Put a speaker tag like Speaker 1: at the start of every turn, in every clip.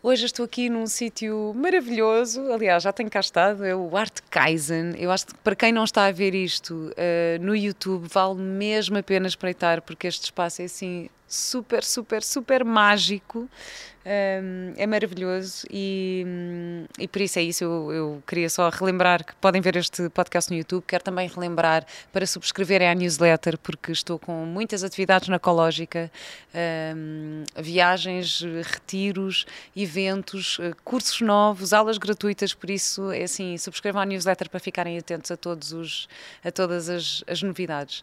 Speaker 1: Hoje estou aqui num sítio maravilhoso, aliás, já tenho cá estado, é o Art Kaizen. Eu acho que para quem não está a ver isto uh, no YouTube, vale mesmo a pena espreitar, porque este espaço é assim super, super, super mágico é maravilhoso e, e por isso é isso. Eu, eu, queria só relembrar que podem ver este podcast no YouTube. Quero também relembrar para subscreverem à newsletter, porque estou com muitas atividades na Ecológica, um, viagens, retiros, eventos, eh, cursos novos, aulas gratuitas. Por isso, é assim, subscrevam à newsletter para ficarem atentos a, todos os, a todas as, as novidades.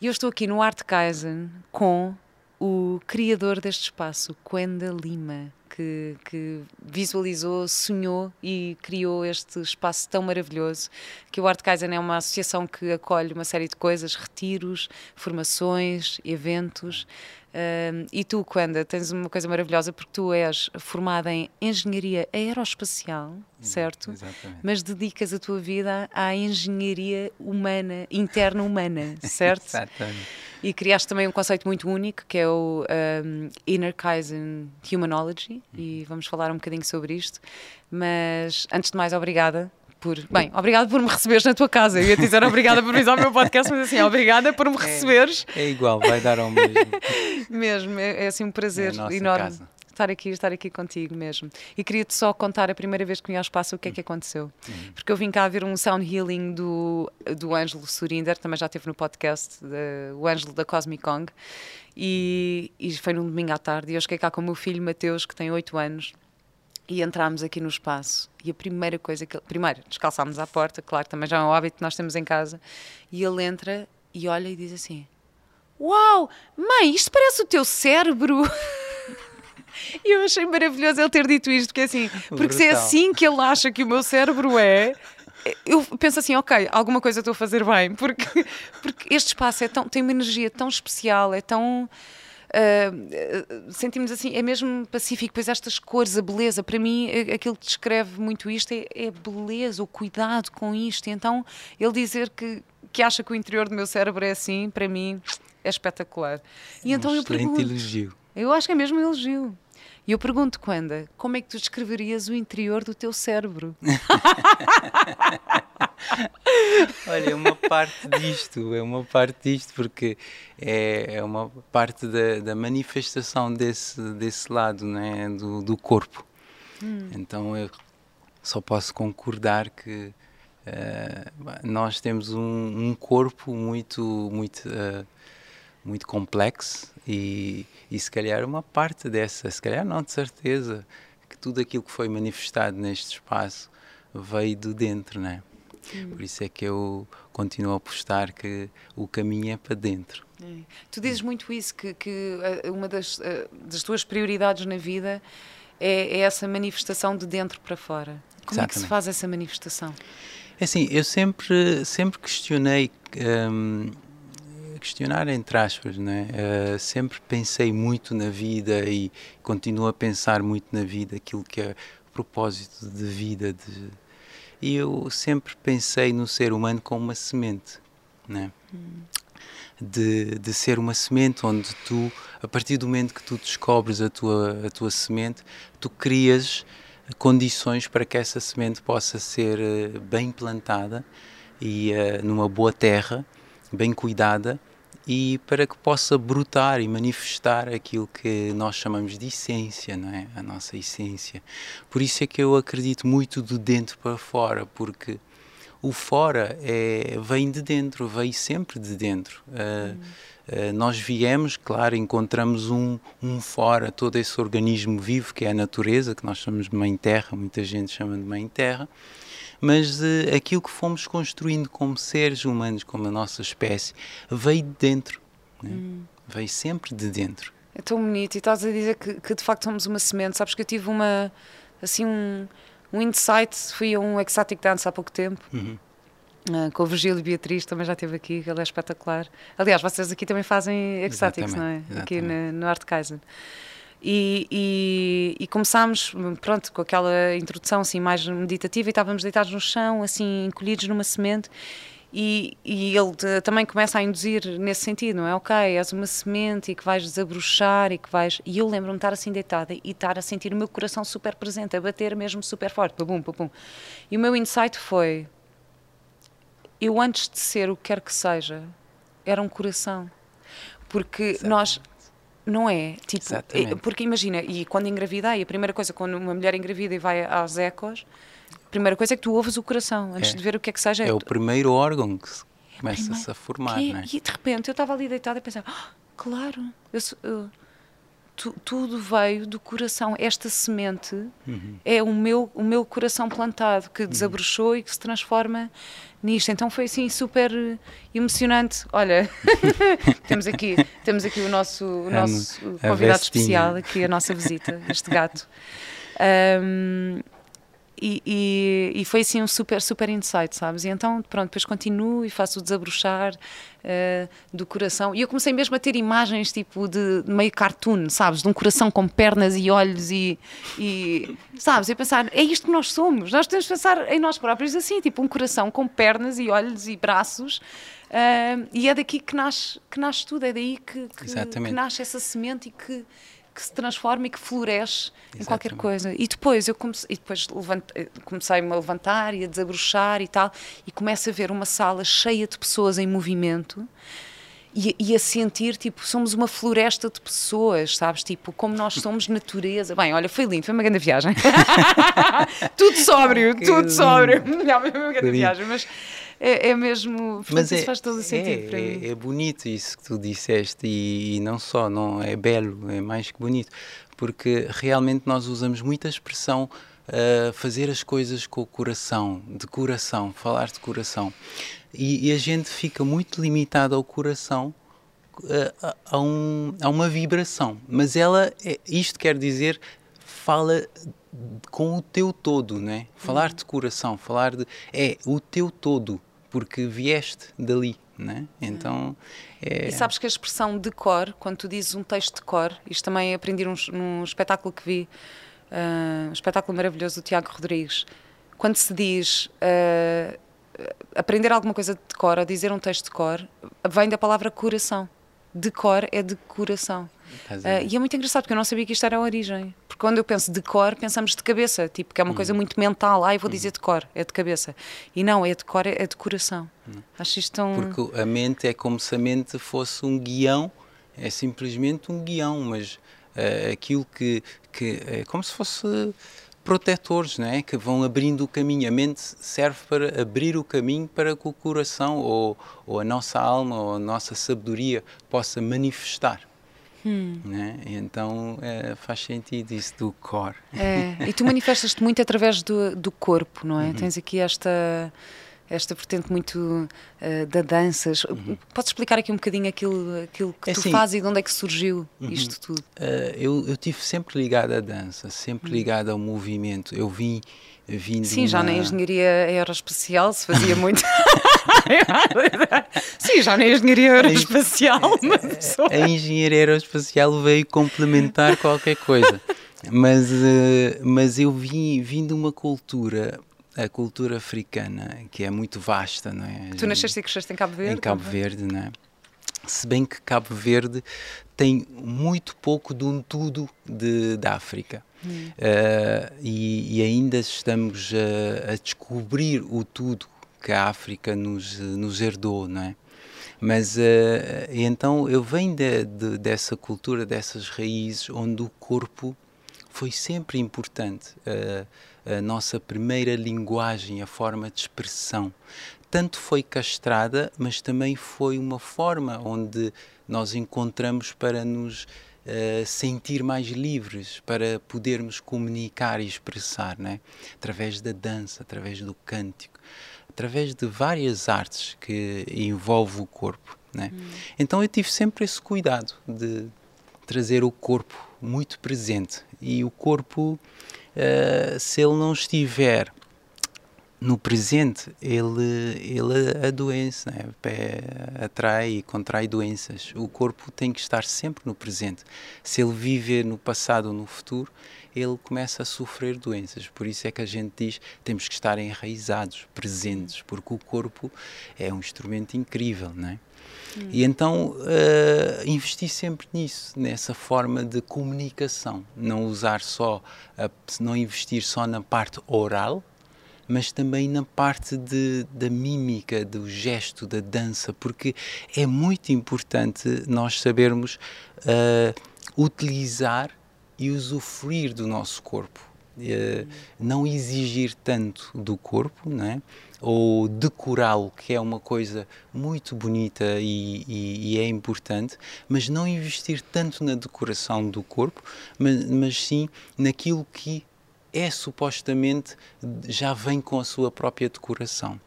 Speaker 1: E eu estou aqui no Art Kaizen com o criador deste espaço, Quenda Lima, que, que, visualizou, sonhou e criou este espaço tão maravilhoso, que o Art Kaizen é uma associação que acolhe uma série de coisas, retiros, formações, eventos, Uh, e tu, Quanda, tens uma coisa maravilhosa porque tu és formada em engenharia aeroespacial, certo?
Speaker 2: Exatamente.
Speaker 1: Mas dedicas a tua vida à engenharia humana, interna humana, certo?
Speaker 2: Exatamente.
Speaker 1: E criaste também um conceito muito único que é o um, Inner Kaizen Humanology, e vamos falar um bocadinho sobre isto. Mas antes de mais, obrigada por. Bem, obrigada por me receberes na tua casa. Eu ia te dizer obrigada por vir ao meu podcast, mas assim, obrigada por me é, receberes.
Speaker 2: É, é igual, vai dar ao mesmo.
Speaker 1: mesmo, é, é, assim um prazer é enorme. Casa. Estar aqui, estar aqui contigo mesmo. E queria-te só contar a primeira vez que vim ao espaço o que é que aconteceu. Uhum. Porque eu vim cá ver um sound healing do, do Ângelo Surinder, também já esteve no podcast, de, o Ângelo da Cosmic Kong, e, e foi num domingo à tarde. E eu cheguei cá com o meu filho Mateus, que tem 8 anos, e entramos aqui no espaço e a primeira coisa que ele, primeiro descalçámos à porta, claro, também já é um hábito que nós temos em casa, e ele entra e olha e diz assim: Uau, mãe, isto parece o teu cérebro. E eu achei maravilhoso ele ter dito isto, porque assim, porque Brutal. se é assim que ele acha que o meu cérebro é, eu penso assim, ok, alguma coisa estou a fazer bem, porque, porque este espaço é tão, tem uma energia tão especial, é tão uh, sentimos assim, é mesmo pacífico, pois estas cores, a beleza, para mim aquilo que descreve muito isto é, é beleza, o cuidado com isto. Então ele dizer que, que acha que o interior do meu cérebro é assim, para mim é espetacular.
Speaker 2: E então um eu pergunto, elogio.
Speaker 1: Eu acho que é mesmo um elogio. E eu pergunto, Quanda, como é que tu descreverias o interior do teu cérebro?
Speaker 2: Olha, é uma parte disto, é uma parte disto, porque é, é uma parte da, da manifestação desse, desse lado né, do, do corpo. Hum. Então eu só posso concordar que uh, nós temos um, um, corpo muito, muito, uh, muito complexo e, e se calhar uma parte dessa, se calhar não, de certeza, que tudo aquilo que foi manifestado neste espaço veio de dentro, né? Hum. Por isso é que eu continuo a apostar que o caminho é para dentro. É.
Speaker 1: Tu dizes muito isso, que, que eh, uma das, eh, das tuas prioridades na vida é, é, essa manifestação de dentro para fora. Como Exatamente. é que se faz essa manifestação?
Speaker 2: É assim, eu sempre, sempre questionei hum, questionar entre aspas, né? Uh, sempre pensei muito na vida e continuo a pensar muito na vida, aquilo que é o propósito de vida. De... E eu sempre pensei no ser humano como uma semente, né? Hum. De, de ser uma semente onde tu, a partir do momento que tu descobres a tua, a tua semente, tu crias condições para que essa semente possa ser uh, bem plantada e uh, numa boa terra, bem cuidada e para que possa brotar e manifestar aquilo que nós chamamos de essência, não é? A nossa essência. Por isso é que eu acredito muito de dentro para fora, porque o fora é, vem de dentro, vem sempre de dentro. Uh, uh, nós viemos, claro, encontramos um, um fora, todo esse organismo vivo que é a natureza, que nós chamamos de Mãe Terra, muita gente chama de Mãe Terra, mas uh, aquilo que fomos construindo como seres humanos, como a nossa espécie, veio de dentro. Né? Hum. Veio sempre de dentro.
Speaker 1: É tão bonito. E estás a dizer que, que, de facto somos uma semente. Sabes que eu tive uma, assim, um, um insight. Fui a um Ecstatic Dance há pouco tempo. Uhum. Uh, com o Virgílio Beatriz também já esteve aqui, ele é espetacular. Aliás, vocês aqui também fazem Ecstatics, não é? Exatamente. Aqui no, no Art Kaizen. E, e, e, começámos, pronto, com aquela introdução assim mais meditativa e estávamos deitados no chão, assim, encolhidos numa semente e, e ele te, também começa a induzir nesse sentido, não é? Ok, és uma semente e que vais desabrochar e que vais... E eu lembro-me de estar assim deitada e estar a sentir o meu coração super presente, a bater mesmo super forte, pum, pum, pum. E o meu insight foi, eu antes de ser o que quer que seja, era um coração. Porque Exatamente. nós não é? Tipo, Exatamente. porque imagina, e quando engravidei, a primeira coisa, quando uma mulher engravida e vai aos ecos, a primeira coisa é que tu ouves o coração, antes é. de ver o que é que seja.
Speaker 2: É, o primeiro órgão que começa-se a formar, é?
Speaker 1: E de repente eu estava ali deitada e pensava, ah, claro, eu, eu, tu, tudo veio do coração. Esta semente uhum. é o meu, o meu coração plantado, que uhum. desabrochou uhum. e que se transforma nisto. Então foi assim super emocionante. Olha, temos aqui temos aqui o nosso, o nosso a, convidado especial aqui a nossa visita, este gato. Um, e, e, e, foi assim um super, super insight, sabes? E então, pronto, depois continuo e faço o desabrochar uh, do coração. E eu comecei mesmo a ter imagens tipo de, de meio cartoon, sabes? De um coração com pernas e olhos e, e sabes? E pensar, é isto que nós somos. Nós temos de pensar em nós próprios assim, tipo um coração com pernas e olhos e braços. Uh, e é daqui que nasce, que nasce tudo, é daí que, que, que nasce essa semente e que que se transforma e que floresce Exatamente. em qualquer coisa. E depois eu comecei, e depois comecei-me a levantar e a desabrochar e tal, e começo a ver uma sala cheia de pessoas em movimento. E, e, a sentir, tipo, somos uma floresta de pessoas, sabes? Tipo, como nós somos natureza. Bem, olha, foi lindo, foi uma grande viagem. tudo sóbrio, tudo sóbrio. Não, foi uma grande viagem, mas é, é mesmo. Mas é, faz todo o sentido
Speaker 2: é,
Speaker 1: para mim.
Speaker 2: É, é, bonito isso que tu disseste e, e, não só, não é belo, é mais que bonito, porque realmente nós usamos muita expressão uh, fazer as coisas com o coração, de coração, falar de coração. E, e a gente fica muito limitado ao coração uh, a, um, a uma vibração. Mas ela, é, isto quer dizer, fala com o teu todo, não é? Falar de coração, falar de. é o teu todo porque vieste dali, né? Então. É...
Speaker 1: E sabes que a expressão de cor, quando tu dizes um texto de cor, isto também aprendi num, num espetáculo que vi, uh, um espetáculo maravilhoso do Tiago Rodrigues. Quando se diz uh, aprender alguma coisa de cor ou dizer um texto de cor, vem da palavra coração. De cor é de coração. Uh, e é muito engraçado porque eu não sabia que isto era a origem. Porque quando eu penso de cor, pensamos de cabeça, tipo, que é uma uhum. coisa muito mental. Ah, eu vou uhum. dizer de cor, é de cabeça. E não, é de cor, é de coração. Uhum. Acho isto tão.
Speaker 2: Porque a mente é como se a mente fosse um guião, é simplesmente um guião, mas uh, aquilo que, que é como se fosse protetores, não é? que vão abrindo o caminho. A mente serve para abrir o caminho para que o coração ou, ou a nossa alma ou a nossa sabedoria possa manifestar. Hum. Né? Então é, faz sentido isso do core.
Speaker 1: É. E tu manifestas-te muito através do, do corpo, não é? Uhum. Tens aqui esta esta vertente muito uh, da danças. Uhum. Podes explicar aqui um bocadinho aquilo, aquilo que é tu assim, fazes e de onde é que surgiu uhum. isto tudo?
Speaker 2: Uh, eu, eu tive sempre ligado à dança, sempre uhum. ligado ao movimento. Eu vim vindo
Speaker 1: Sim, já na engenharia aeroespacial se fazia muito. Sim, já na engenharia aeroespacial.
Speaker 2: A, a engenharia aeroespacial veio complementar qualquer coisa. Mas, uh, mas eu vim, vim de uma cultura a cultura africana, que é muito vasta, não é?
Speaker 1: Tu nasceste e cresceste em Cabo Verde?
Speaker 2: Em Cabo Verde, não é? Se bem que Cabo Verde tem muito pouco de um tudo de, da África. Hum. Uh, e, e, ainda estamos a, a, descobrir o tudo que a África nos, nos herdou, não é? Mas uh, então eu venho de, de, dessa cultura, dessas raízes, onde o corpo foi sempre importante. Uh, a nossa primeira linguagem, a forma de expressão. Tanto foi castrada, mas também foi uma forma onde nós encontramos para nos Uh, sentir mais livres para podermos comunicar e expressar, né? através da dança, através do cântico, através de várias artes que envolvem o corpo. Né? Hum. Então eu tive sempre esse cuidado de trazer o corpo muito presente e o corpo, uh, se ele não estiver no presente ele ele adoece, né? atrai e contrai doenças. O corpo tem que estar sempre no presente. Se ele vive no passado ou no futuro, ele começa a sofrer doenças. Por isso é que a gente diz temos que estar enraizados, presentes, porque o corpo é um instrumento incrível, não é? Hum. E então uh, investi sempre nisso, nessa forma de comunicação, não usar só, a, não investir só na parte oral, mas também na parte de, da mímica, do gesto, da dança, porque é muito importante nós sabermos uh, utilizar e usufruir do nosso corpo. Uh, não exigir tanto do corpo, não é? ou decorá-lo, que é uma coisa muito bonita e, e, e, é importante, mas não investir tanto na decoração do corpo, mas, mas sim naquilo que é supostamente já vem com a sua própria decoração.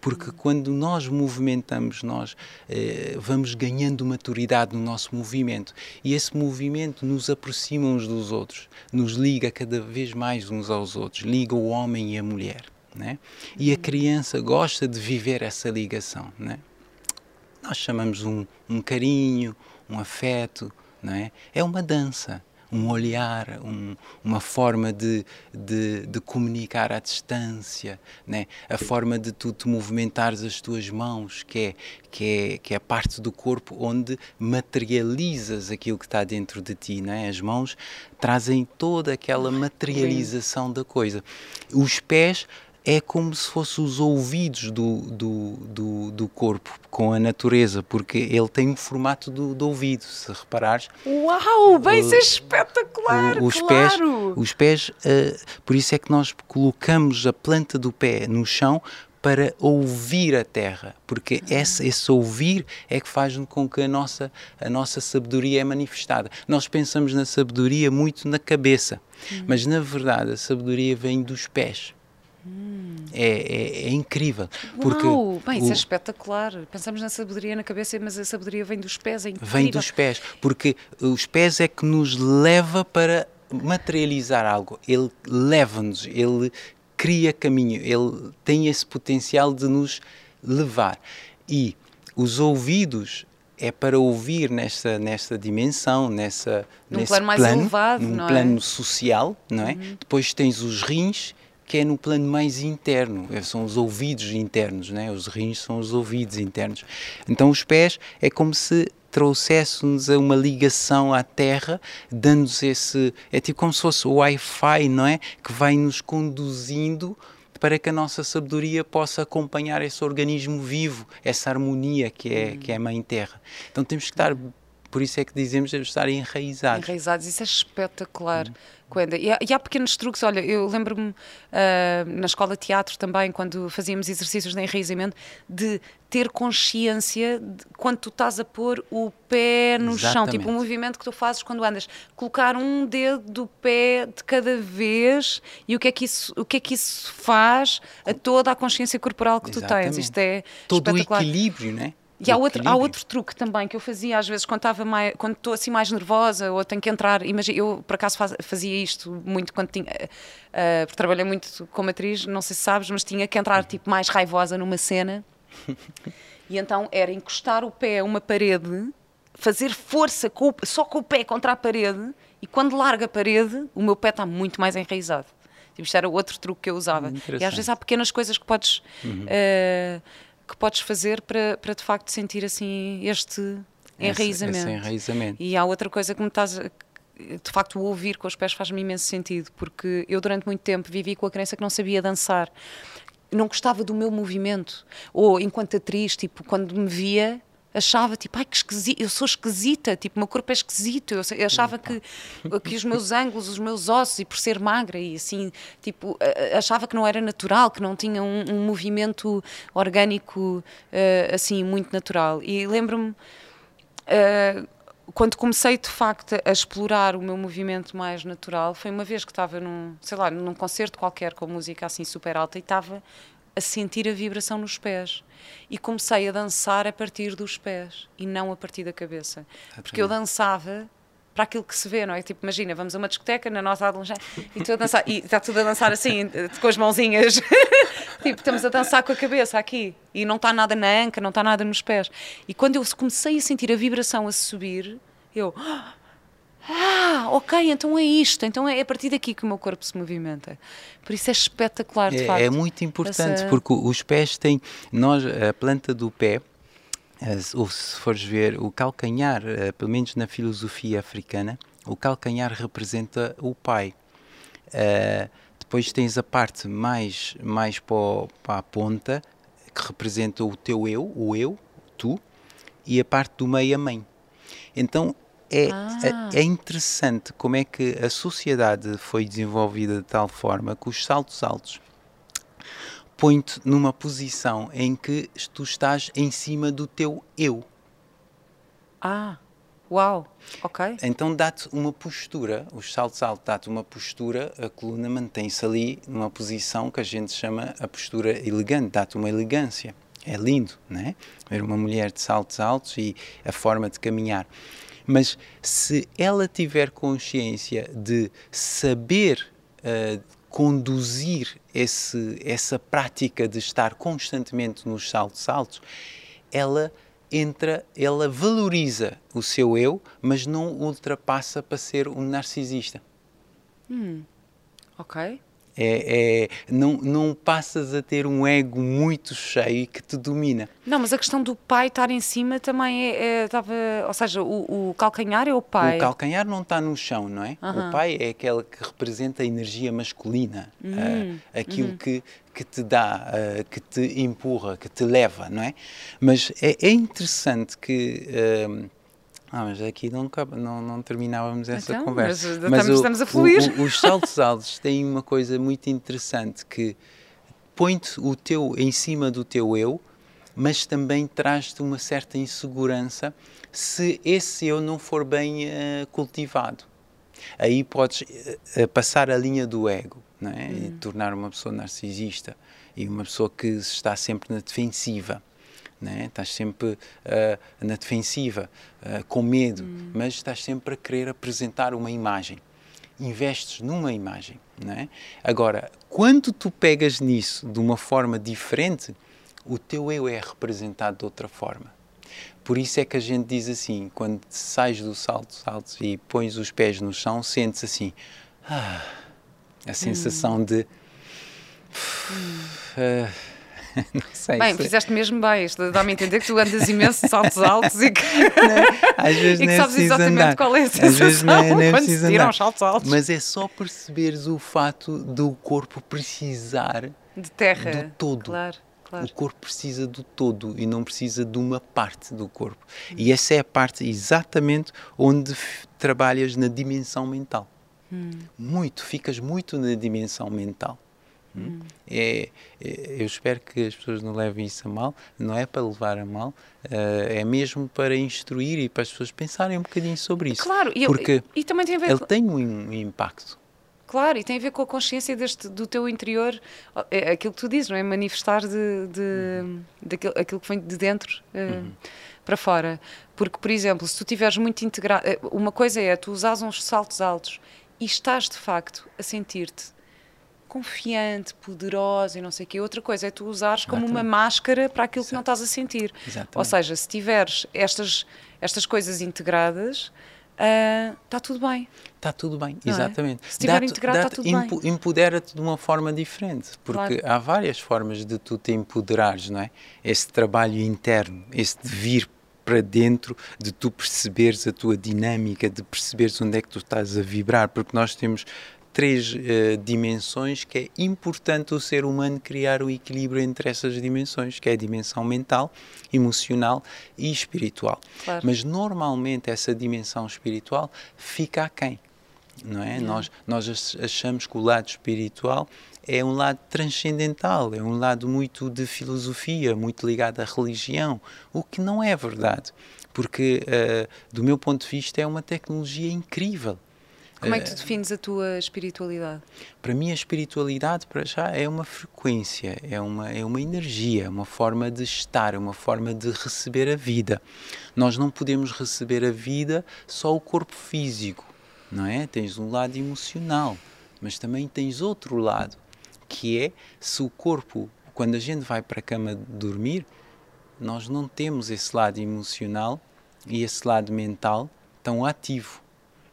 Speaker 2: Porque quando nós movimentamos, nós eh, vamos ganhando maturidade no nosso movimento e esse movimento nos aproxima uns dos outros, nos liga cada vez mais uns aos outros, liga o homem e a mulher. Né? E a criança gosta de viver essa ligação. Né? Nós chamamos um, um carinho, um afeto, não é? é uma dança um olhar, um, uma forma de, de, de, comunicar à distância, né? a forma de tu te movimentares as tuas mãos, que é, que, é, que é a parte do corpo onde materializas aquilo que está dentro de ti. Né? As mãos trazem toda aquela materialização da coisa. Os pés é como se fossem os ouvidos do, do, do, do, corpo com a natureza, porque ele tem um formato do, do ouvido, se reparares.
Speaker 1: Uau, bem, isso é espetacular!
Speaker 2: O, os,
Speaker 1: claro.
Speaker 2: pés, os pés, uh, por isso é que nós colocamos a planta do pé no chão para ouvir a terra, porque uhum. esse, esse, ouvir é que faz com que a nossa, a nossa sabedoria é manifestada. Nós pensamos na sabedoria muito na cabeça, uhum. mas na verdade a sabedoria vem dos pés. Hum. É, é, é, incrível. Porque
Speaker 1: Uau, bem, isso é espetacular. Pensamos na sabedoria na cabeça, mas a sabedoria vem dos pés, é incrível.
Speaker 2: Vem dos pés, porque os pés é que nos leva para materializar algo. Ele leva-nos, ele cria caminho, ele tem esse potencial de nos levar. E os ouvidos é para ouvir nesta, nesta dimensão, nessa,
Speaker 1: num
Speaker 2: nesse
Speaker 1: plano mais
Speaker 2: plano,
Speaker 1: elevado,
Speaker 2: num
Speaker 1: não
Speaker 2: plano
Speaker 1: é?
Speaker 2: social, não é? Uhum. Depois tens os rins que é no plano mais interno, é, são os ouvidos internos, né? os rins são os ouvidos internos. Então os pés é como se trouxesse-nos uma ligação à Terra, dando-nos esse. É tipo como se fosse o Wi-Fi, não é? Que vai nos conduzindo para que a nossa sabedoria possa acompanhar esse organismo vivo, essa harmonia que é, que é a Mãe Terra. Então temos que estar por isso é que dizemos estar enraizados.
Speaker 1: Enraizados, isso é espetacular. Hum. Quando, e, há, e há pequenos truques, olha, eu lembro-me uh, na escola de teatro também, quando fazíamos exercícios de enraizamento, de ter consciência de quando tu estás a pôr o pé no Exatamente. chão, tipo o movimento que tu fazes quando andas, colocar um dedo do pé de cada vez e o que é que isso, o que é que isso faz a toda a consciência corporal que Exatamente. tu tens. Isto é
Speaker 2: todo o equilíbrio, né?
Speaker 1: E há outro, há outro truque também que eu fazia às vezes quando estava mais, quando estou assim mais nervosa ou tenho que entrar. Imagina, eu por acaso faz, fazia isto muito quando tinha, uh, porque trabalhei muito como atriz, não sei se sabes, mas tinha que entrar tipo mais raivosa numa cena. e então era encostar o pé a uma parede, fazer força com o, só com o pé contra a parede e quando larga a parede, o meu pé está muito mais enraizado. Tipo, isto era outro truque que eu usava. E às vezes há pequenas coisas que podes. Uhum. Uh, que podes fazer para, para de facto sentir assim este enraizamento. Esse,
Speaker 2: esse enraizamento.
Speaker 1: E há outra coisa que me estás. De facto, o ouvir com os pés faz-me imenso sentido, porque eu durante muito tempo vivi com a crença que não sabia dançar. Não gostava do meu movimento. Ou enquanto atriz, tipo, quando me via, achava tipo, ai que esquisito, eu sou esquisita, tipo, meu corpo é esquisito. Eu, achava que, que os meus ângulos, os meus ossos, e por ser magra e assim, tipo, achava que não era natural, que não tinha um, um movimento orgânico uh, assim muito natural. E lembro-me. Uh, quando comecei de facto a explorar o meu movimento mais natural, foi uma vez que estava num, sei lá, num concerto qualquer com música assim super alta e estava a sentir a vibração nos pés. E comecei a dançar a partir dos pés e não a partir da cabeça. Porque eu dançava para aquilo que se vê, não é? Tipo, imagina, vamos a uma discoteca na nossa adolescência e, a dançar, e está tudo a dançar assim, com as mãozinhas tipo, estamos a dançar com a cabeça aqui e não está nada na anca, não está nada nos pés. E quando eu comecei a sentir a vibração a subir, eu. Ah, ok, então é isto, então é a partir daqui que o meu corpo se movimenta. Por isso é espetacular, de
Speaker 2: é,
Speaker 1: facto.
Speaker 2: É muito importante,
Speaker 1: Essa...
Speaker 2: porque os pés têm. Nós, a planta do pé, ou se fores ver o calcanhar, eh, pelo menos na filosofia africana, o calcanhar representa o pai. Uh, depois tens a parte mais, mais para, para a ponta, que representa o teu eu, o eu, tu, e a parte do meio, a mãe. Então é,
Speaker 1: Ah.
Speaker 2: é, é interessante como é que a sociedade foi desenvolvida de tal forma que os saltos altos põe-te numa posição em que tu estás em cima do teu eu.
Speaker 1: Ah, uau, ok.
Speaker 2: Então dá-te uma postura, os saltos altos dá-te uma postura, a coluna mantém-se ali numa posição que a gente chama a postura elegante, dá-te uma elegância. É lindo, não é? Ver uma mulher de saltos altos e a forma de caminhar. Mas se ela tiver consciência de saber uh, conduzir esse, essa prática de estar constantemente nos saltos altos, ela entra, ela valoriza o seu eu, mas não ultrapassa para ser um narcisista.
Speaker 1: Hum, ok.
Speaker 2: É, é, não, não passas a ter um ego muito cheio que te domina.
Speaker 1: Não, mas a questão do pai estar em cima também é, é estava, ou seja, o, o, calcanhar é o pai.
Speaker 2: O calcanhar não está no chão, não é?
Speaker 1: Uhum.
Speaker 2: O pai é aquele que representa a energia masculina,
Speaker 1: Uhum.
Speaker 2: uh, aquilo
Speaker 1: Uhum.
Speaker 2: que, que te dá, uh, que te empurra, que te leva, não é? Mas é, é interessante que uh, ah, mas aqui não, não, não terminávamos essa
Speaker 1: então,
Speaker 2: conversa.
Speaker 1: Mas, mas estamos, o, estamos, a fluir.
Speaker 2: O, o, os saltos altos têm uma coisa muito interessante que põe-te o teu em cima do teu eu, mas também traz-te uma certa insegurança se esse eu não for bem uh, cultivado. Aí podes uh, passar a linha do ego é? Hum. e tornar uma pessoa narcisista e uma pessoa que está sempre na defensiva. Né? Estás sempre uh, na defensiva, uh, com medo,
Speaker 1: hum.
Speaker 2: mas estás sempre a querer apresentar uma imagem. Investes numa imagem. Né? Agora, quando tu pegas nisso de uma forma diferente, o teu eu é representado de outra forma. Por isso é que a gente diz assim, quando sais do salto alto e pões os pés no chão, sentes assim, ah, a sensação
Speaker 1: hum.
Speaker 2: de... Uh, sei.
Speaker 1: Bem,
Speaker 2: se...
Speaker 1: fizeste mesmo bem. Isto dá-me a entender que tu andas imenso de saltos altos e que,
Speaker 2: não, às vezes
Speaker 1: e que sabes exatamente
Speaker 2: andar.
Speaker 1: qual é a sensação
Speaker 2: às vezes nem, nem
Speaker 1: quando se tiram os saltos altos.
Speaker 2: Mas é só perceberes o fato do corpo precisar
Speaker 1: de terra.
Speaker 2: do todo.
Speaker 1: Claro. Claro.
Speaker 2: O corpo precisa do todo e não precisa de uma parte do corpo. Hum. E essa é a parte exatamente onde trabalhas na dimensão mental.
Speaker 1: Hum.
Speaker 2: Muito, ficas muito na dimensão mental.
Speaker 1: Hum.
Speaker 2: É, é, eu espero que as pessoas não levem isso a mal, não é para levar a mal, uh, é mesmo para instruir e para as pessoas pensarem um bocadinho sobre isso.
Speaker 1: Claro, e,
Speaker 2: porque
Speaker 1: e, e também tem a ver
Speaker 2: ele
Speaker 1: com...
Speaker 2: tem um, um impacto.
Speaker 1: Claro, e tem a ver com a consciência deste, do teu interior, é aquilo que tu dizes, não é? Manifestar de, de, uhum. daquilo, aquilo que vem de dentro uh, uhum. para fora. Porque, por exemplo, se tu tiveres muito integrado. Uma coisa é tu usares uns saltos altos e estás de facto a sentir-te confiante, poderosa e não sei o quê. Outra coisa é tu usares como
Speaker 2: Exatamente.
Speaker 1: uma máscara para aquilo que não estás a sentir.
Speaker 2: Exatamente.
Speaker 1: Ou seja, se tiveres estas, estas coisas integradas, está uh, tudo bem.
Speaker 2: Está tudo bem,
Speaker 1: não
Speaker 2: exatamente.
Speaker 1: É? Se estiver integrado, está tudo
Speaker 2: empo
Speaker 1: bem.
Speaker 2: Empodera-te de uma forma diferente, porque
Speaker 1: Claro.
Speaker 2: há várias formas de tu te empoderares, não é? Esse trabalho interno, esse de vir para dentro, de tu perceberes a tua dinâmica, de perceberes onde é que tu estás a vibrar, porque nós temos três uh, dimensões que é importante o ser humano criar o equilíbrio entre essas dimensões, que é a dimensão mental, emocional e espiritual.
Speaker 1: Claro.
Speaker 2: Mas normalmente essa dimensão espiritual fica aquém, não é? Nós, nós achamos que o lado espiritual é um lado transcendental, é um lado muito de filosofia, muito ligado à religião, o que não é verdade, porque uh, do meu ponto de vista é uma tecnologia incrível.
Speaker 1: Como é que tu defines a tua espiritualidade?
Speaker 2: Para mim, a espiritualidade, para já, é uma frequência, é uma, é uma energia, é uma forma de estar, é uma forma de receber a vida. Nós não podemos receber a vida só o corpo físico, não é? Tens um lado emocional, mas também tens outro lado, que é se o corpo quando a gente vai para a cama dormir, nós não temos esse lado emocional e esse lado mental tão ativo.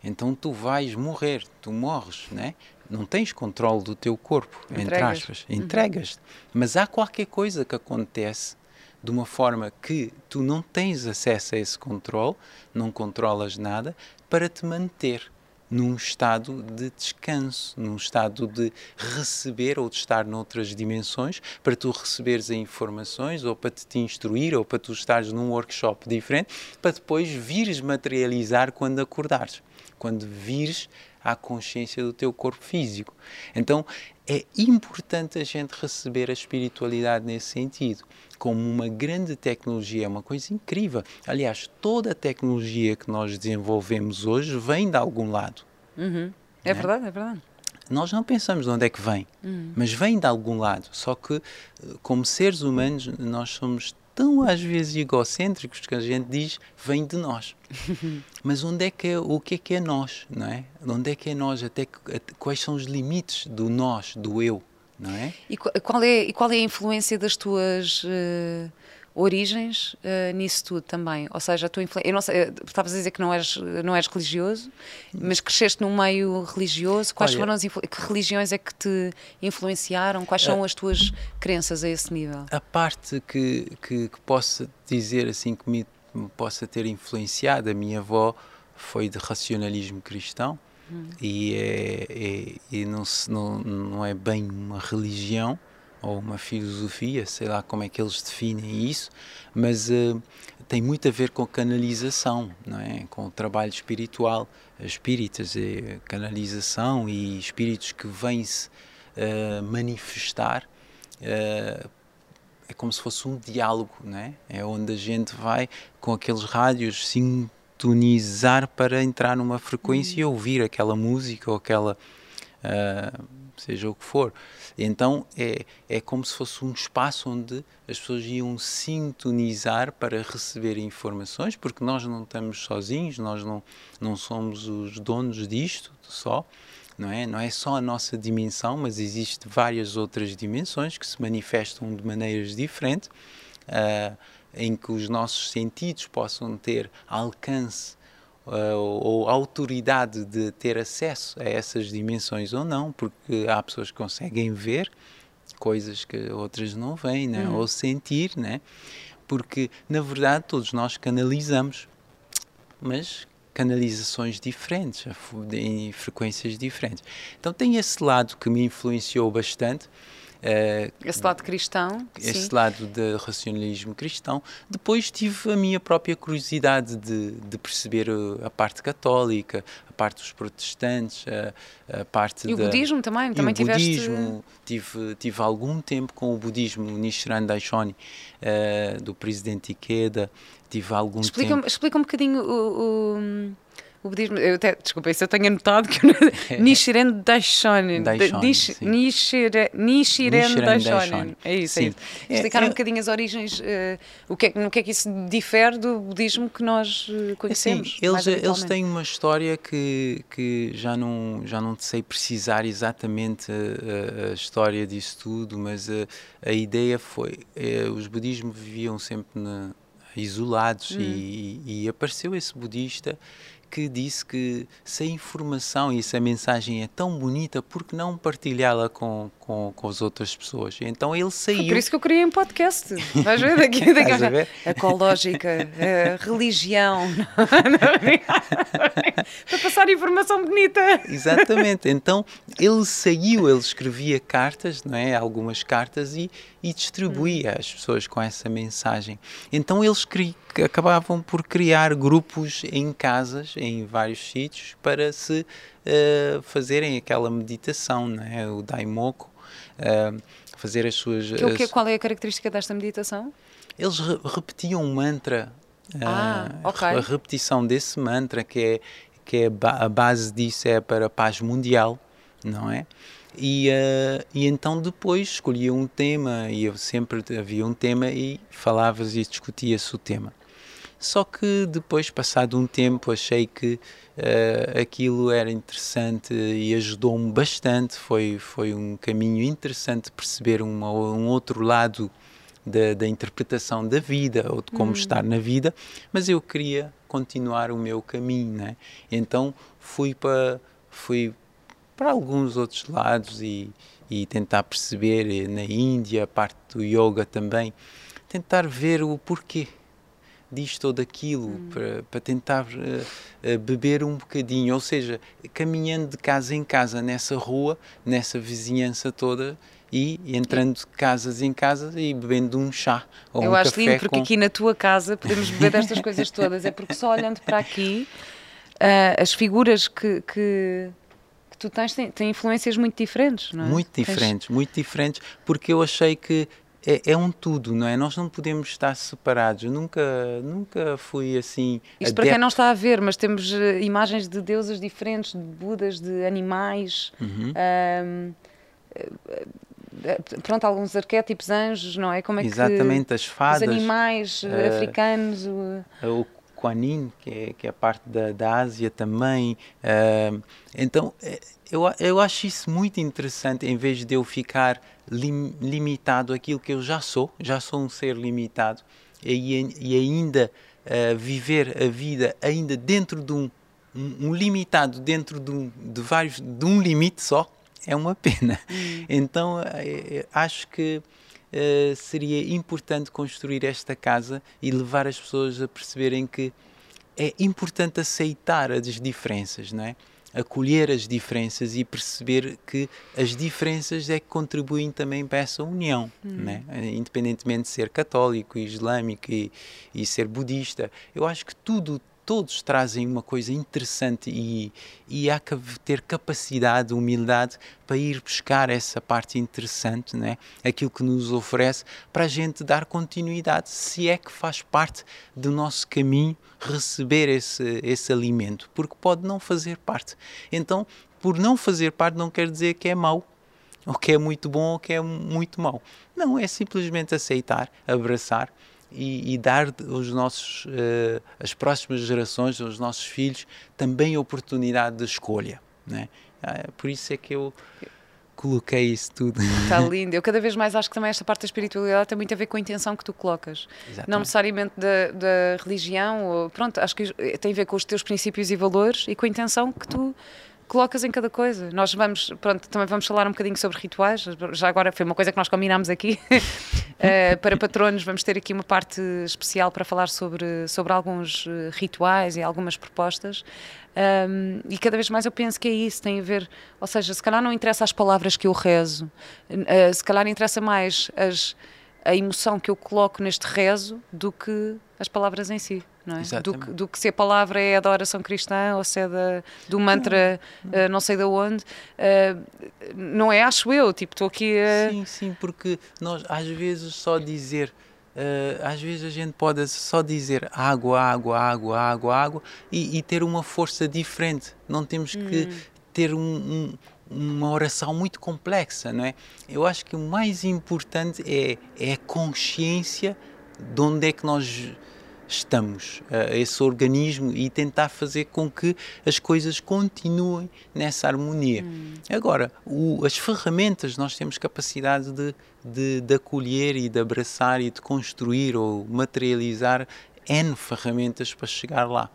Speaker 2: Então tu vais morrer, tu morres, né? não tens controle do teu corpo, Entregas. entre aspas, entregas. Uhum. Mas há qualquer coisa que acontece de uma forma que tu não tens acesso a esse controle, não controlas nada, para te manter num estado de descanso, num estado de receber ou de estar noutras dimensões, para tu receberes informações ou para te instruir ou para tu estares num workshop diferente, para depois vires materializar quando acordares, quando vires à consciência do teu corpo físico. Então é importante a gente receber a espiritualidade nesse sentido como uma grande tecnologia, é uma coisa incrível. Aliás, toda a tecnologia que nós desenvolvemos hoje vem de algum lado.
Speaker 1: Uhum. É, é verdade, é verdade.
Speaker 2: Nós não pensamos de onde é que vem, uhum. mas vem de algum lado. Só que, como seres humanos, nós somos tão às vezes egocêntricos que a gente diz vem de nós. Mas onde é que é, o que é que é nós, não é? Onde é que é nós? Até, quais são os limites do nós, do eu, não é?
Speaker 1: E qual é, e qual é a influência das tuas uh, origens uh, nisso tudo também? Ou seja, a tua influência, eh, estavas a dizer que não és, não és religioso, mas cresceste num meio religioso, quais Olha, foram as que religiões é que te influenciaram? Quais são as tuas crenças a esse nível?
Speaker 2: A parte que, que, que possa dizer assim que me, me possa ter influenciado a minha avó foi de racionalismo cristão hum. e, é, é, e não, não, não é bem uma religião, ou uma filosofia, sei lá como é que eles definem isso, mas uh, tem muito a ver com canalização, não é? com o trabalho espiritual, espíritas, é canalização e espíritos que vêm-se uh, manifestar. Uh, é como se fosse um diálogo, não é? É onde a gente vai com aqueles rádios sintonizar para entrar numa frequência e ouvir aquela música ou aquela seja o que for. Então é, é como se fosse um espaço onde as pessoas iam sintonizar para receber informações, porque nós não estamos sozinhos, nós não, não somos os donos disto só. Não é? não é só a nossa dimensão, mas existem várias outras dimensões que se manifestam de maneiras diferentes, uh, em que os nossos sentidos possam ter alcance uh, ou autoridade de ter acesso a essas dimensões ou não, porque há pessoas que conseguem ver coisas que outras não veem, né? Uhum. ou sentir, né? porque na verdade todos nós canalizamos, mas canalizações diferentes, em frequências diferentes. Então tem esse lado que me influenciou bastante
Speaker 1: Uh, esse lado cristão.
Speaker 2: Esse
Speaker 1: sim.
Speaker 2: lado de racionalismo cristão. Depois tive a minha própria curiosidade de, de perceber a parte católica, a parte dos protestantes, a, a parte
Speaker 1: E o budismo também? também
Speaker 2: o tiveste... budismo. Tive, tive algum tempo com o budismo Nichiren Daishonin, uh, do presidente Ikeda. Tive algum
Speaker 1: explica
Speaker 2: tempo...
Speaker 1: Explica um bocadinho o... o o budismo, eu até, desculpa, isso eu tenho anotado que Nichiren Daishonin. Nichiren, Nichiren Daishonin. É isso, é sim. é isso. Explicar é, um bocadinho as origens, uh, o que é, no que é que isso difere do budismo que nós eh, conhecemos.
Speaker 2: Sim, eles, eles têm uma história que, que já, não, já não sei precisar exatamente a, a, a história disso tudo, mas a, a ideia foi, é, os budismos viviam sempre na, isolados hum. e, e apareceu esse budista que disse que se a informação e se a mensagem é tão bonita, por que não partilhá-la com, com, com as outras pessoas? Então ele saiu.
Speaker 1: Por isso que eu criei um podcast. Vais ver daqui, daqui ver? Ecológica, a religião. Para passar informação bonita.
Speaker 2: Exatamente. Então ele saiu, ele escrevia cartas, não é? Algumas cartas e, e distribuía hum. às pessoas com essa mensagem. Então eles cri, acabavam por criar grupos em casas, em vários sítios, para se uh, fazerem aquela meditação, é? O Daimoku, uh, fazer as suas.
Speaker 1: Que, que, qual é a característica desta meditação?
Speaker 2: Eles re repetiam um mantra.
Speaker 1: Ah, uh, okay.
Speaker 2: A repetição desse mantra, que é, que é a base disso é para a paz mundial, não é? E, uh, e então depois escolhia um tema, e eu sempre havia um tema e falavas e discutia-se o tema. Só que depois, passado um tempo, achei que uh, aquilo era interessante e ajudou-me bastante. Foi, foi um caminho interessante perceber uma, um outro lado da, da, interpretação da vida ou de como hum. estar na vida, mas eu queria continuar o meu caminho, né? Então fui para fui para alguns outros lados e, e tentar perceber na Índia a parte do yoga também, tentar ver o porquê disto ou daquilo, hum. para, para tentar uh, beber um bocadinho, ou seja, caminhando de casa em casa nessa rua, nessa vizinhança toda e entrando de casas em casas e bebendo um chá ou
Speaker 1: Eu
Speaker 2: um
Speaker 1: acho
Speaker 2: café
Speaker 1: lindo porque
Speaker 2: com...
Speaker 1: aqui na tua casa podemos beber destas coisas todas, é porque só olhando para aqui uh, as figuras que, que tu tens têm, têm, influências muito diferentes, não é?
Speaker 2: Muito diferentes, tens... muito diferentes, porque eu achei que é, é, um tudo, não é? Nós não podemos estar separados. Eu nunca, nunca fui assim.
Speaker 1: Isto para quem não está a ver, mas temos uh, imagens de deuses diferentes, de Budas, de animais. Uhum. Uh, pronto, alguns arquétipos anjos, não é?
Speaker 2: Como é Exatamente, que, as fadas.
Speaker 1: Os animais uh, africanos. O,
Speaker 2: o Kuanin, que é, que é parte da, da Ásia também. Uh, então, eu, eu acho isso muito interessante, em vez de eu ficar lim, limitado àquilo que eu já sou, já sou um ser limitado, e, e ainda uh, viver a vida ainda dentro de um, um, um limitado, dentro de, um, de vários, de um limite só, é uma pena. Hum. Então, uh, acho que Uh, seria importante construir esta casa e levar as pessoas a perceberem que é importante aceitar as diferenças, não é? Acolher as diferenças e perceber que as diferenças é que contribuem também para essa união, hum. né? independentemente de ser católico, islâmico e, e ser budista. Eu acho que tudo todos trazem uma coisa interessante e, e há que ter capacidade, humildade para ir buscar essa parte interessante, né? aquilo que nos oferece, para a gente dar continuidade, se é que faz parte do nosso caminho receber esse, esse alimento, porque pode não fazer parte. Então, por não fazer parte, não quer dizer que é mau, ou que é muito bom ou que é muito mau. Não, é simplesmente aceitar, abraçar e, e dar aos nossos, uh, as próximas gerações, aos nossos filhos, também a oportunidade de escolha. Né? Por isso é que eu coloquei isso tudo.
Speaker 1: Está lindo. Eu cada vez mais acho que também esta parte da espiritualidade tem muito a ver com a intenção que tu colocas. Exatamente. Não necessariamente da, da religião, ou, pronto, acho que tem a ver com os teus princípios e valores e com a intenção que tu colocas em cada coisa. Nós vamos, pronto, também vamos falar um bocadinho sobre rituais. Já agora foi uma coisa que nós combinámos aqui. uh, para patronos, vamos ter aqui uma parte especial para falar sobre, sobre alguns eh, rituais e algumas propostas. Um, e cada vez mais eu penso que é isso, tem a ver, ou seja, se calhar não interessa as palavras que eu rezo, uh, se calhar interessa mais as, a emoção que eu coloco neste rezo do que as palavras em si não é? Do, do, que se a palavra é da oração cristã ou se é da, do mantra não, não. Uh, não sei de onde, uh, não é, acho eu, tipo, estou aqui a...
Speaker 2: Sim, sim, porque nós às vezes só dizer, uh, às vezes a gente pode só dizer água, água, água, água, água e, e ter uma força diferente, não temos hum. que ter um, um uma oração muito complexa, não é? Eu acho que o mais importante é, é a consciência de onde é que nós estamos, a esse organismo e tentar fazer com que as coisas continuem nessa harmonia. Hum. Agora, o, as ferramentas, nós temos capacidade de, de, de acolher e de abraçar e de construir ou materializar N ferramentas para chegar lá.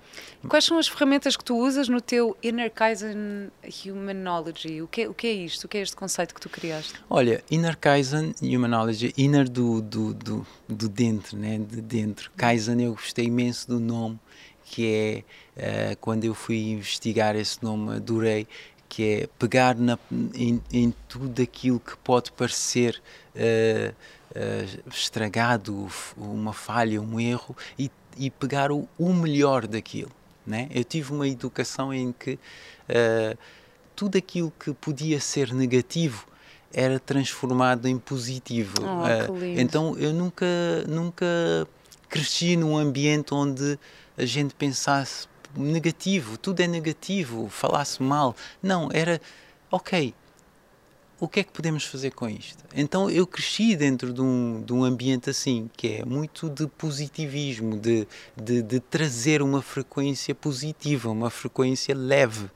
Speaker 1: Quais são as ferramentas que tu usas no teu Inner Kaizen Humanology? O que, é, o que é isto? O que é este conceito que tu criaste?
Speaker 2: Olha, Inner Kaizen Humanology, inner do, do, do, do dentro, né? de dentro. Kaizen eu gostei imenso do nome, que é, uh, quando eu fui investigar esse nome, adorei, que é pegar na, em, em tudo aquilo que pode parecer... Uh, uh, estragado, uma falha, um erro e, e pegar o, o, melhor daquilo. Né? Eu tive uma educação em que uh, tudo aquilo que podia ser negativo era transformado em positivo.
Speaker 1: Oh, uh,
Speaker 2: então eu nunca, nunca cresci num ambiente onde a gente pensasse negativo, tudo é negativo, falasse mal. Não, era ok o que é que podemos fazer com isto? Então eu cresci dentro de um, de um ambiente assim, que é muito de positivismo, de, de, de trazer uma frequência positiva, uma frequência leve.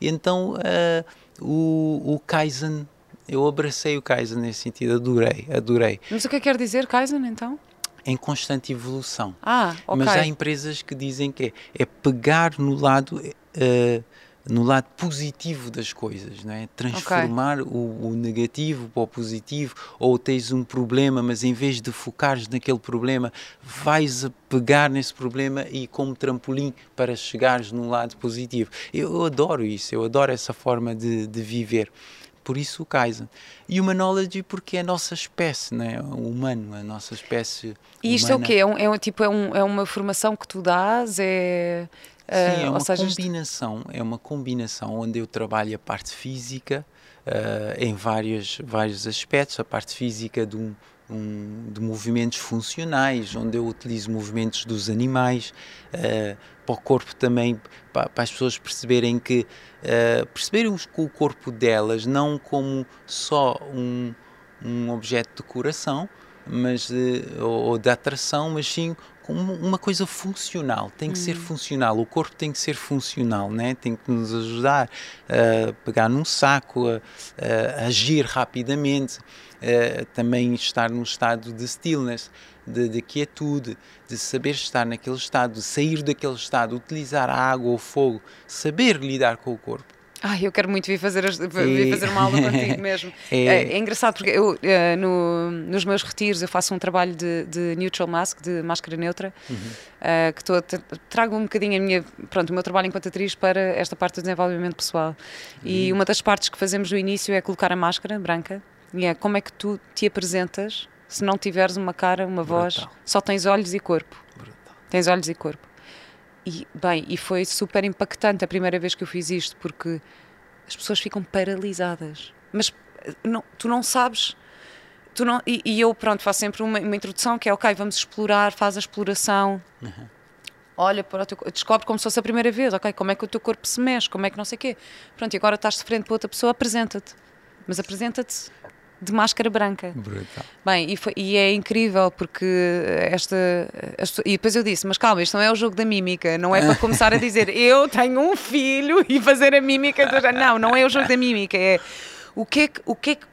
Speaker 2: E então uh, o, o Kaizen, eu abracei o Kaizen nesse sentido, adorei, adorei.
Speaker 1: Mas o que é que quer dizer Kaizen então?
Speaker 2: Em constante evolução.
Speaker 1: Ah, ok.
Speaker 2: Mas há empresas que dizem que é, é pegar no lado. Uh, no lado positivo das coisas, não é? Transformar okay. o, o, negativo para o positivo, ou tens um problema, mas em vez de focares naquele problema, vais a pegar nesse problema e como trampolim para chegares num lado positivo. Eu, eu adoro isso, eu adoro essa forma de, de viver por isso o Kaizen. E o knowledge porque é a nossa espécie, né? o humano, a nossa espécie.
Speaker 1: E isto
Speaker 2: humana.
Speaker 1: é o quê? É, um, é, um, tipo, é, um, é uma formação que tu dás? É,
Speaker 2: Sim, é uma seja, combinação, é uma combinação onde eu trabalho a parte física uh, em vários, vários aspectos, a parte física de, um, um, de movimentos funcionais, onde eu utilizo movimentos dos animais, uh, para o corpo também, para, para, as pessoas perceberem que, uh, perceberem o corpo delas não como só um, um objeto de coração, mas de, ou, ou de atração, mas sim uma coisa funcional, tem que ser hum. funcional, o corpo tem que ser funcional, né? tem que nos ajudar a pegar num saco, a, a agir rapidamente, a, também estar num estado de stillness, de, de, quietude, de saber estar naquele estado, de sair daquele estado, utilizar a água ou o fogo, saber lidar com o corpo.
Speaker 1: Ai, eu quero muito vir fazer, vir fazer uma aula contigo mesmo. É, é, é engraçado porque eu, eh, no, nos meus retiros, eu faço um trabalho de, de neutral mask, de máscara neutra, uhum. uh, que tô, trago um bocadinho a minha, pronto, o meu trabalho enquanto atriz para esta parte do desenvolvimento pessoal. Uhum. E uma das partes que fazemos no início é colocar a máscara branca, e é como é que tu te apresentas se não tiveres uma cara, uma Brutal. voz, só tens olhos e corpo. Brutal. Tens olhos e corpo. E, bem, e foi super impactante a primeira vez que eu fiz isto, porque as pessoas ficam paralisadas. Mas não, tu não sabes. Tu não, e, e, eu, pronto, faço sempre uma, uma, introdução que é: ok, vamos explorar, faz a exploração. Uhum. Olha para o teu descobre como se fosse a primeira vez, ok? Como é que o teu corpo se mexe, como é que não sei o quê. Pronto, e agora estás de frente para outra pessoa, apresenta-te. Mas apresenta-te de máscara branca.
Speaker 2: Brutal.
Speaker 1: Bem, e, foi, e, é incrível porque esta. e depois eu disse: Mas calma, isto não é o jogo da mímica, não é para começar a dizer eu tenho um filho e fazer a mímica. Do... Não, não é o jogo da mímica, é o que é que. O que é que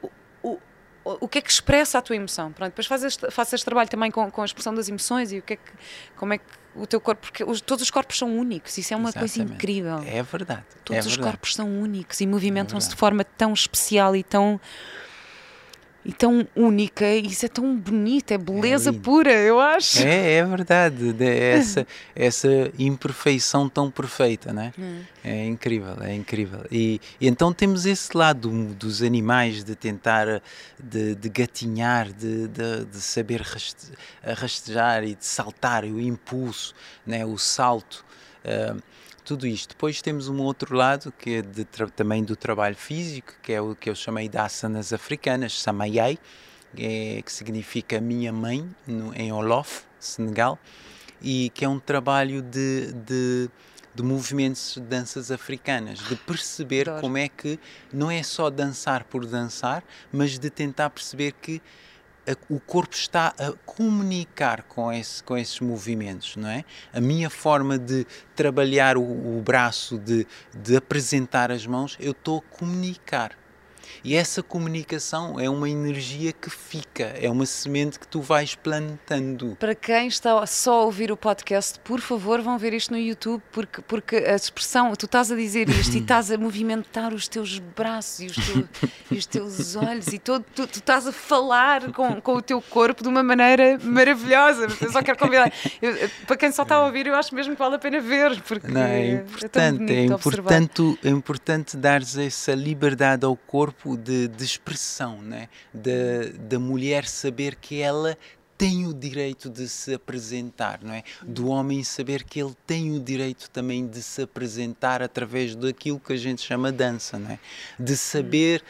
Speaker 1: o, o que é que expressa a tua emoção? Pronto, depois fazes este, faz este trabalho também com, com a expressão das emoções e o que é que, como é que o teu corpo, porque os, todos os corpos são únicos, isso é uma Exatamente. coisa incrível.
Speaker 2: É verdade.
Speaker 1: Todos
Speaker 2: é
Speaker 1: os
Speaker 2: verdade.
Speaker 1: corpos são únicos e movimentam-se é de forma tão especial e tão e tão única, e isso é tão bonito, é beleza é pura, eu acho.
Speaker 2: É, é verdade, é essa, essa imperfeição tão perfeita, né? Hum. É incrível, é incrível. E, e, então temos esse lado dos animais de tentar, de, de gatinhar, de, de, de, saber rastejar e de saltar, o impulso, né? o salto. Uh, tudo isto. Depois temos um outro lado que é de, também do trabalho físico, que é o que eu chamei de asanas africanas, Samayai, é, que significa minha mãe no, em Olof, Senegal, e que é um trabalho de, de, de movimentos de danças africanas, de perceber como é que não é só dançar por dançar, mas de tentar perceber que o corpo está a comunicar com, esse, com esses movimentos, não é? A minha forma de trabalhar o, o braço, de, de apresentar as mãos, eu estou a comunicar. E essa comunicação é uma energia que fica, é uma semente que tu vais plantando.
Speaker 1: Para quem está só a ouvir o podcast, por favor, vão ver isto no YouTube, porque, porque a expressão, tu estás a dizer isto e estás a movimentar os teus braços e os, teu, e os teus olhos e todo, tu, tu, estás a falar com, com o teu corpo de uma maneira maravilhosa. Eu só quero convidar. Eu, para quem só está a ouvir, eu acho mesmo que vale a pena ver, porque
Speaker 2: Não, é importante, é, é importante, é importante dares essa liberdade ao corpo de, de expressão, né? da, mulher saber que ela tem o direito de se apresentar, não é? Do homem saber que ele tem o direito também de se apresentar através daquilo que a gente chama dança, não é? De saber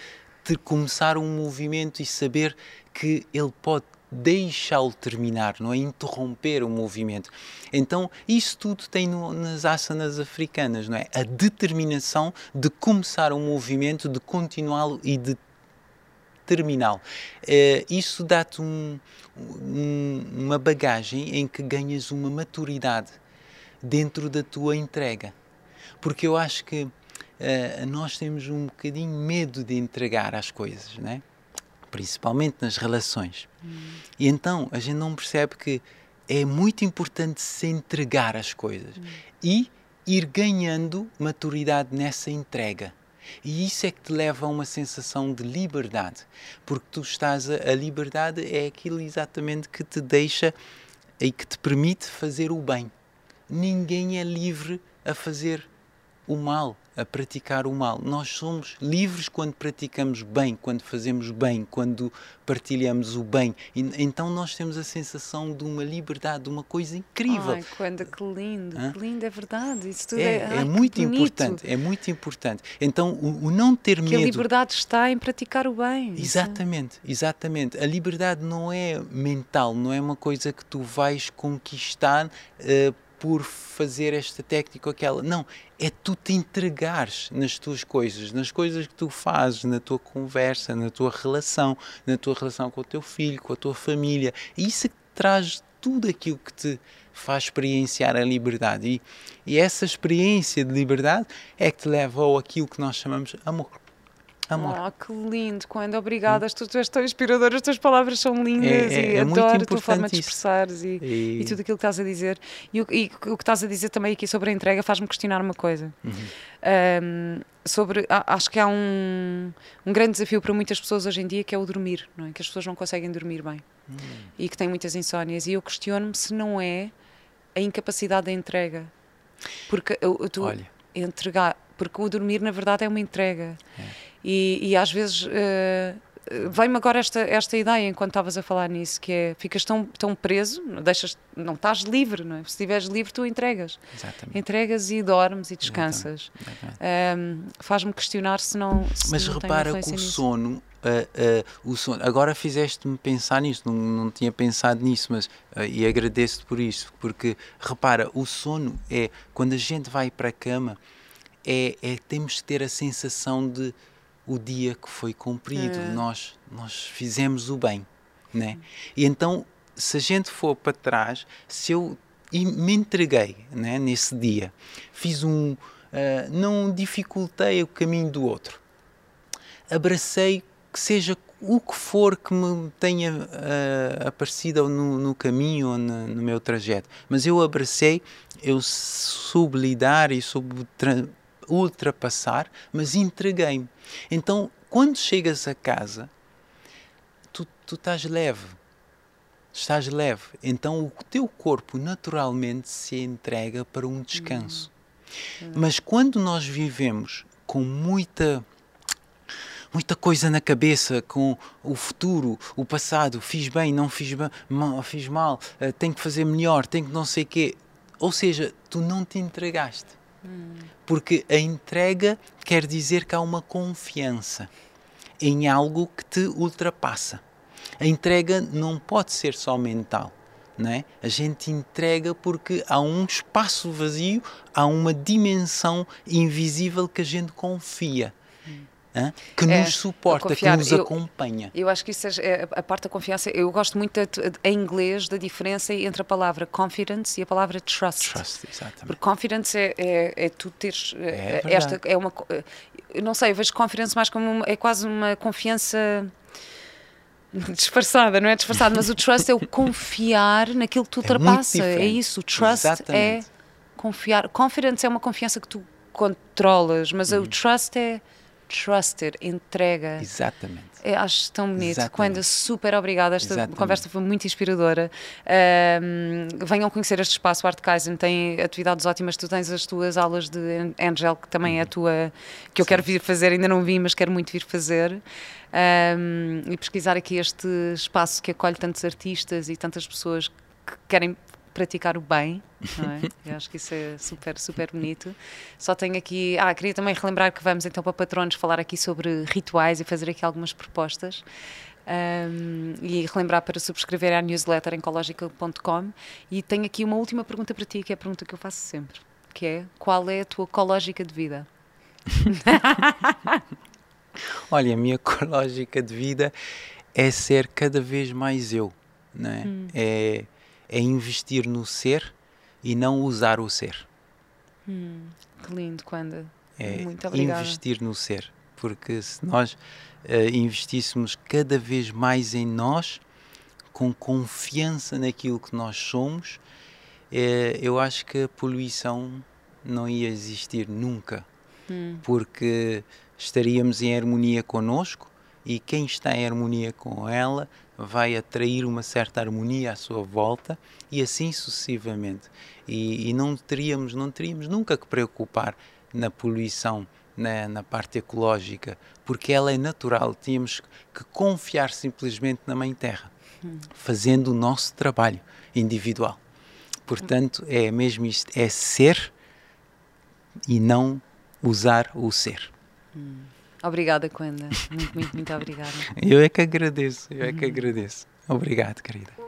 Speaker 2: começar um movimento e saber que ele pode deixá-lo terminar, não é? Interromper o movimento. Então, isso tudo tem no, nas asanas africanas, não é? A determinação de começar um movimento, de continuá-lo e de terminal. Uh, isso dá-te um, um, uma bagagem em que ganhas uma maturidade dentro da tua entrega. Porque eu acho que uh, nós temos um bocadinho medo de entregar as coisas, né? Principalmente nas relações. Hum. E então a gente não percebe que é muito importante se entregar as coisas hum. e ir ganhando maturidade nessa entrega. E isso é que te leva a uma sensação de liberdade, porque tu estás a, a liberdade é aquilo exatamente que te deixa e que te permite fazer o bem. Ninguém é livre a fazer o mal a praticar o mal. Nós somos livres quando praticamos bem, quando fazemos bem, quando partilhamos o bem. E, então nós temos a sensação de uma liberdade, de uma coisa incrível.
Speaker 1: Ai, quando que lindo, Hã? que lindo, é verdade. Isso tudo
Speaker 2: é,
Speaker 1: é,
Speaker 2: é muito importante, é muito importante. Então o, o não ter
Speaker 1: que
Speaker 2: medo.
Speaker 1: a liberdade está em praticar o bem.
Speaker 2: Exatamente, exatamente. A liberdade não é mental, não é uma coisa que tu vais conquistar. Uh, por fazer esta técnica ou aquela. Não, é tu te entregares nas tuas coisas, nas coisas que tu fazes, na tua conversa, na tua relação, na tua relação com o teu filho, com a tua família. E isso é que traz tudo aquilo que te faz experienciar a liberdade. E, e essa experiência de liberdade é que te leva ao aquilo que nós chamamos amor. Amor.
Speaker 1: Oh, que lindo, quando obrigada, hum. tu, tu és tão inspiradora, as tuas palavras são lindas é, é, e é adoro a tua forma de expressares e, e... e, tudo aquilo que estás a dizer. E o, e o, que estás a dizer também aqui sobre a entrega faz-me questionar uma coisa. Uhum. Um, sobre, acho que há um, um grande desafio para muitas pessoas hoje em dia que é o dormir, não é? que as pessoas não conseguem dormir bem uhum. e que têm muitas insónias. E eu questiono-me se não é a incapacidade da entrega. Porque eu, tu Olha. entregar, porque o dormir na verdade é uma entrega. É e, e às vezes uh, vem-me agora esta, esta ideia enquanto estavas a falar nisso, que é ficas tão, tão preso, deixas, não estás livre, não é? Se estiveres livre, tu entregas.
Speaker 2: Exatamente.
Speaker 1: Entregas e dormes e descansas. Um, Faz-me questionar se não. Se
Speaker 2: Mas
Speaker 1: não
Speaker 2: repara que o nisso. sono. Uh, uh, o sono. Agora fizeste-me pensar nisso, não, não tinha pensado nisso, mas uh, e agradeço-te por isso, porque repara, o sono é quando a gente vai para a cama, é, é temos que ter a sensação de o dia que foi cumprido, é. nós, nós fizemos o bem. Né? E então, se a gente for para trás, se eu me entreguei né, nesse dia, fiz um. Uh, não dificultei o caminho do outro, abracei que seja o que for que me tenha uh, aparecido no, no, caminho ou no, no, meu trajeto, mas eu abracei, eu soube lidar e soube ultrapassar, mas entreguei-me. Então, quando chegas a casa, tu, tu estás leve. Estás leve. Então, o teu corpo naturalmente se entrega para um descanso. Uhum. Mas quando nós vivemos com muita muita coisa na cabeça com o futuro, o passado, fiz bem, não fiz bem, mal, fiz mal, uh, tenho que fazer melhor, tenho que não sei quê. Ou seja, tu não te entregaste. Porque a entrega quer dizer que há uma confiança em algo que te ultrapassa. A entrega não pode ser só mental. É? A gente entrega porque há um espaço vazio, há uma dimensão invisível que a gente confia que é, nos suporta, que nos eu, acompanha.
Speaker 1: Eu acho que isso é a parte da confiança. Eu gosto muito em inglês da diferença entre a palavra confidence e a palavra trust.
Speaker 2: Trust, exatamente.
Speaker 1: Porque confidence é, é, é tu teres é eh, esta é uma eu não sei, eu vejo confidence mais como uma, é quase uma confiança disfarçada, não é disfarçada, mas o trust é o confiar naquilo que tu é ultrapassa. É, é isso, o trust Exatamente. é confiar. Confidence é uma confiança que tu controlas, mas uhum. o trust é trusted, entrega.
Speaker 2: Exatamente.
Speaker 1: Eu acho tão bonito. Quando super obrigada, esta Exatamente. conversa foi muito inspiradora. Um, venham conhecer este espaço, Art Kaizen, tem atividades ótimas. Tu tens as tuas aulas de Angel, que também é a uhum. tua, que eu Sim. quero vir fazer, ainda não vi, mas quero muito vir fazer. Um, e pesquisar aqui este espaço que acolhe tantos artistas e tantas pessoas que querem praticar o bem, não é? Eu acho que isso é super, super bonito. Só tenho aqui. Ah, queria também relembrar que vamos então para patronos falar aqui sobre rituais e fazer aqui algumas propostas. Um, e relembrar para subscrever a newsletter em ecological.com. E tenho aqui uma última pergunta para ti, que é a pergunta que eu faço sempre, que é qual é a tua ecológica de vida?
Speaker 2: Olha, a minha lógica de vida é ser cada vez mais eu, né? Hum. É, é investir no ser e não usar o ser.
Speaker 1: Hum, que lindo, quando
Speaker 2: É
Speaker 1: Muito obrigada.
Speaker 2: investir no ser, porque se nós uh, investíssemos cada vez mais em nós, com confiança naquilo que nós somos, uh, eu acho que a poluição não ia existir nunca, hum. porque estaríamos em harmonia conosco e quem está em harmonia com ela vai atrair uma certa harmonia à sua volta e assim sucessivamente. E, e não teríamos não teríamos nunca que preocupar na poluição na, na, parte ecológica, porque ela é natural. Tínhamos que confiar simplesmente na Mãe Terra, fazendo o nosso trabalho individual. Portanto, é mesmo isto: é ser e não usar o ser.
Speaker 1: Hum. Obrigada, Quenda. Muito, muito, muito obrigada.
Speaker 2: Eu é que agradeço, eu é que agradeço. Obrigado, querida.